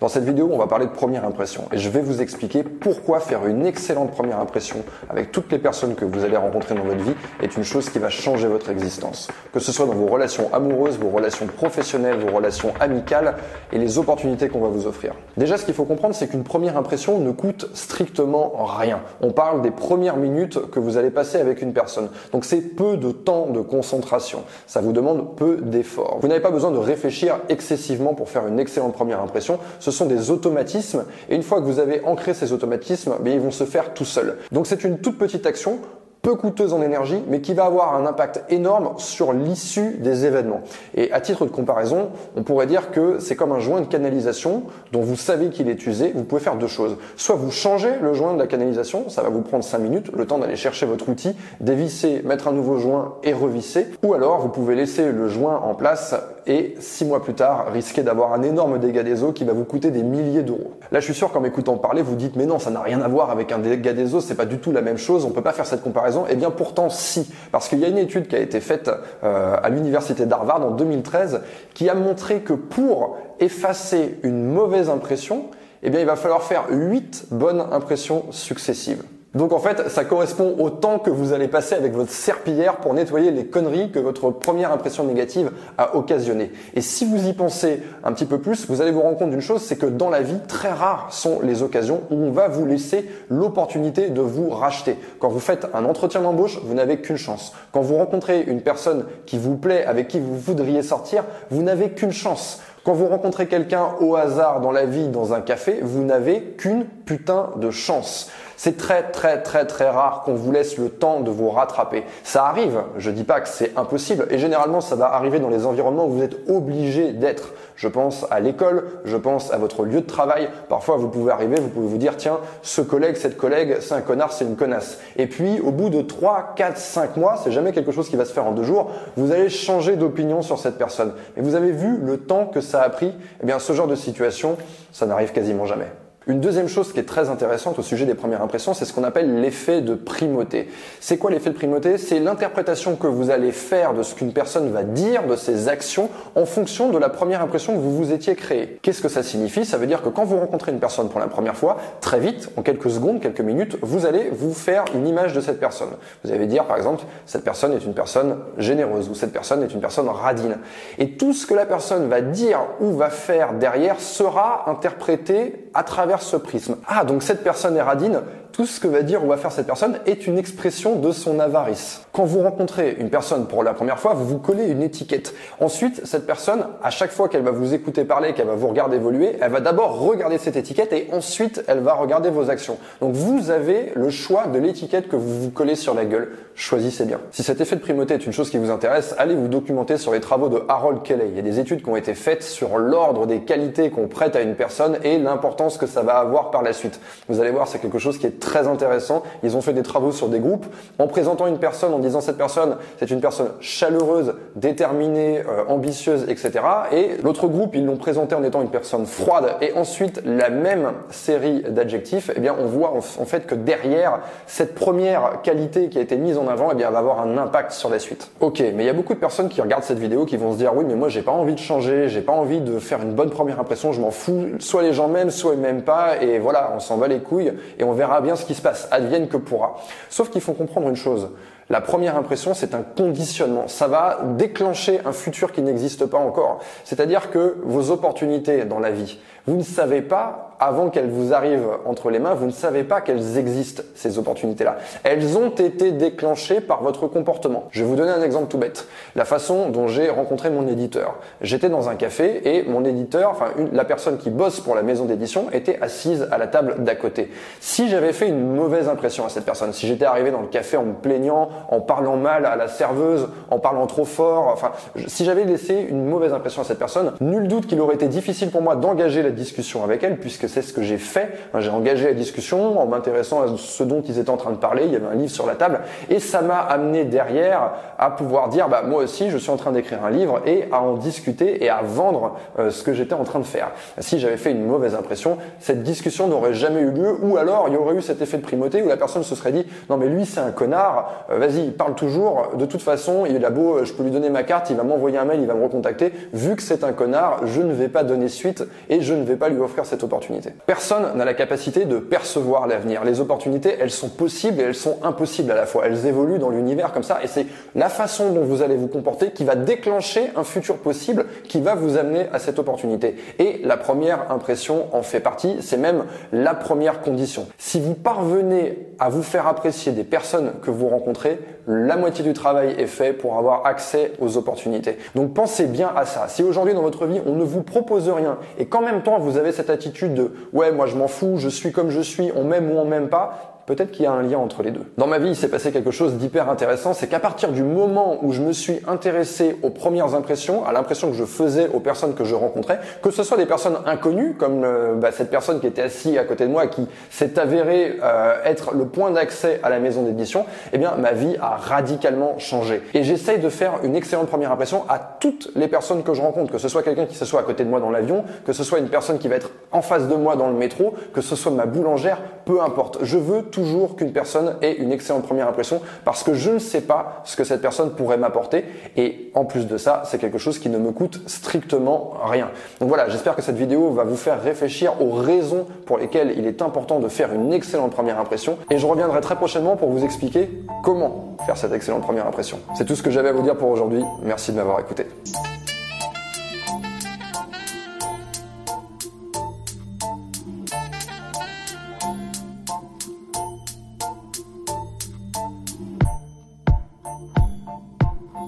Dans cette vidéo, on va parler de première impression et je vais vous expliquer pourquoi faire une excellente première impression avec toutes les personnes que vous allez rencontrer dans votre vie est une chose qui va changer votre existence. Que ce soit dans vos relations amoureuses, vos relations professionnelles, vos relations amicales et les opportunités qu'on va vous offrir. Déjà, ce qu'il faut comprendre, c'est qu'une première impression ne coûte strictement rien. On parle des premières minutes que vous allez passer avec une personne. Donc c'est peu de temps de concentration. Ça vous demande peu d'efforts. Vous n'avez pas besoin de réfléchir excessivement pour faire une excellente première impression sont des automatismes et une fois que vous avez ancré ces automatismes, bien, ils vont se faire tout seuls. Donc c'est une toute petite action peu coûteuse en énergie, mais qui va avoir un impact énorme sur l'issue des événements. Et à titre de comparaison, on pourrait dire que c'est comme un joint de canalisation dont vous savez qu'il est usé. Vous pouvez faire deux choses. Soit vous changez le joint de la canalisation, ça va vous prendre 5 minutes, le temps d'aller chercher votre outil, dévisser, mettre un nouveau joint et revisser. Ou alors vous pouvez laisser le joint en place et six mois plus tard risquer d'avoir un énorme dégât des eaux qui va vous coûter des milliers d'euros. Là, je suis sûr qu'en m'écoutant parler, vous dites mais non, ça n'a rien à voir avec un dégât des eaux, c'est pas du tout la même chose, on peut pas faire cette comparaison. Eh bien, pourtant, si, parce qu'il y a une étude qui a été faite euh, à l'université d'Harvard en 2013 qui a montré que pour effacer une mauvaise impression, eh bien, il va falloir faire 8 bonnes impressions successives. Donc en fait, ça correspond au temps que vous allez passer avec votre serpillière pour nettoyer les conneries que votre première impression négative a occasionné. Et si vous y pensez un petit peu plus, vous allez vous rendre compte d'une chose, c'est que dans la vie, très rares sont les occasions où on va vous laisser l'opportunité de vous racheter. Quand vous faites un entretien d'embauche, vous n'avez qu'une chance. Quand vous rencontrez une personne qui vous plaît, avec qui vous voudriez sortir, vous n'avez qu'une chance. Quand vous rencontrez quelqu'un au hasard dans la vie, dans un café, vous n'avez qu'une putain de chance. C'est très très très très rare qu'on vous laisse le temps de vous rattraper. Ça arrive, je dis pas que c'est impossible, et généralement ça va arriver dans les environnements où vous êtes obligé d'être. Je pense à l'école, je pense à votre lieu de travail. Parfois vous pouvez arriver, vous pouvez vous dire tiens, ce collègue, cette collègue, c'est un connard, c'est une connasse. Et puis au bout de 3, 4, 5 mois, c'est jamais quelque chose qui va se faire en deux jours, vous allez changer d'opinion sur cette personne. Mais vous avez vu le temps que ça a pris? Eh bien ce genre de situation, ça n'arrive quasiment jamais. Une deuxième chose qui est très intéressante au sujet des premières impressions, c'est ce qu'on appelle l'effet de primauté. C'est quoi l'effet de primauté? C'est l'interprétation que vous allez faire de ce qu'une personne va dire, de ses actions, en fonction de la première impression que vous vous étiez créée. Qu'est-ce que ça signifie? Ça veut dire que quand vous rencontrez une personne pour la première fois, très vite, en quelques secondes, quelques minutes, vous allez vous faire une image de cette personne. Vous allez dire par exemple, cette personne est une personne généreuse ou cette personne est une personne radine. Et tout ce que la personne va dire ou va faire derrière sera interprété à travers ce prisme. Ah, donc cette personne est radine, tout ce que va dire ou va faire cette personne est une expression de son avarice. Quand vous rencontrez une personne pour la première fois, vous vous collez une étiquette. Ensuite, cette personne, à chaque fois qu'elle va vous écouter parler, qu'elle va vous regarder évoluer, elle va d'abord regarder cette étiquette et ensuite elle va regarder vos actions. Donc vous avez le choix de l'étiquette que vous vous collez sur la gueule. Choisissez bien. Si cet effet de primauté est une chose qui vous intéresse, allez vous documenter sur les travaux de Harold Kelly. Il y a des études qui ont été faites sur l'ordre des qualités qu'on prête à une personne et l'importance que ça va avoir par la suite. Vous allez voir, c'est quelque chose qui est très intéressant. Ils ont fait des travaux sur des groupes en présentant une personne, en disant cette personne, c'est une personne chaleureuse, déterminée, euh, ambitieuse, etc. Et l'autre groupe, ils l'ont présenté en étant une personne froide. Et ensuite, la même série d'adjectifs, eh bien, on voit en, fait que derrière cette première qualité qui a été mise en avant, eh bien, va avoir un impact sur la suite. Ok, mais il y a beaucoup de personnes qui regardent cette vidéo qui vont se dire oui, mais moi, j'ai pas envie de changer, j'ai pas envie de faire une bonne première impression, je m'en fous. Soit les gens m'aiment, soit ils m'aiment pas, et voilà, on s'en va les couilles, et on verra bien ce qui se passe, advienne que pourra. Sauf qu'il faut comprendre une chose. La première impression, c'est un conditionnement. Ça va déclencher un futur qui n'existe pas encore. C'est-à-dire que vos opportunités dans la vie, vous ne savez pas avant qu'elles vous arrivent entre les mains, vous ne savez pas qu'elles existent, ces opportunités-là. Elles ont été déclenchées par votre comportement. Je vais vous donner un exemple tout bête. La façon dont j'ai rencontré mon éditeur. J'étais dans un café et mon éditeur, enfin la personne qui bosse pour la maison d'édition, était assise à la table d'à côté. Si j'avais fait une mauvaise impression à cette personne, si j'étais arrivé dans le café en me plaignant, en parlant mal à la serveuse, en parlant trop fort, enfin, si j'avais laissé une mauvaise impression à cette personne, nul doute qu'il aurait été difficile pour moi d'engager la discussion avec elle puisque c'est ce que j'ai fait. J'ai engagé la discussion en m'intéressant à ce dont ils étaient en train de parler. Il y avait un livre sur la table et ça m'a amené derrière à pouvoir dire bah moi aussi je suis en train d'écrire un livre et à en discuter et à vendre euh, ce que j'étais en train de faire. Si j'avais fait une mauvaise impression, cette discussion n'aurait jamais eu lieu ou alors il y aurait eu cet effet de primauté où la personne se serait dit non mais lui c'est un connard, euh, vas-y, parle toujours. De toute façon, il a beau, je peux lui donner ma carte, il va m'envoyer un mail, il va me recontacter. Vu que c'est un connard, je ne vais pas donner suite et je ne vais pas lui offrir cette opportunité. Personne n'a la capacité de percevoir l'avenir. Les opportunités, elles sont possibles et elles sont impossibles à la fois. Elles évoluent dans l'univers comme ça et c'est la façon dont vous allez vous comporter qui va déclencher un futur possible qui va vous amener à cette opportunité. Et la première impression en fait partie, c'est même la première condition. Si vous parvenez à vous faire apprécier des personnes que vous rencontrez, la moitié du travail est fait pour avoir accès aux opportunités. Donc pensez bien à ça. Si aujourd'hui dans votre vie on ne vous propose rien et qu'en même temps vous avez cette attitude de ouais moi je m'en fous, je suis comme je suis, on m'aime ou on m'aime pas, peut-être qu'il y a un lien entre les deux. Dans ma vie, il s'est passé quelque chose d'hyper intéressant, c'est qu'à partir du moment où je me suis intéressé aux premières impressions, à l'impression que je faisais aux personnes que je rencontrais, que ce soit des personnes inconnues, comme euh, bah, cette personne qui était assise à côté de moi, qui s'est avérée euh, être le point d'accès à la maison d'édition, eh bien ma vie a radicalement changé. Et j'essaye de faire une excellente première impression à toutes les personnes que je rencontre, que ce soit quelqu'un qui se soit à côté de moi dans l'avion, que ce soit une personne qui va être en face de moi dans le métro, que ce soit ma boulangère, peu importe. Je veux toujours qu'une personne ait une excellente première impression parce que je ne sais pas ce que cette personne pourrait m'apporter et en plus de ça, c'est quelque chose qui ne me coûte strictement rien. Donc voilà, j'espère que cette vidéo va vous faire réfléchir aux raisons pour lesquelles il est important de faire une excellente première impression et je reviendrai très prochainement pour vous expliquer comment faire cette excellente première impression. C'est tout ce que j'avais à vous dire pour aujourd'hui. Merci de m'avoir écouté.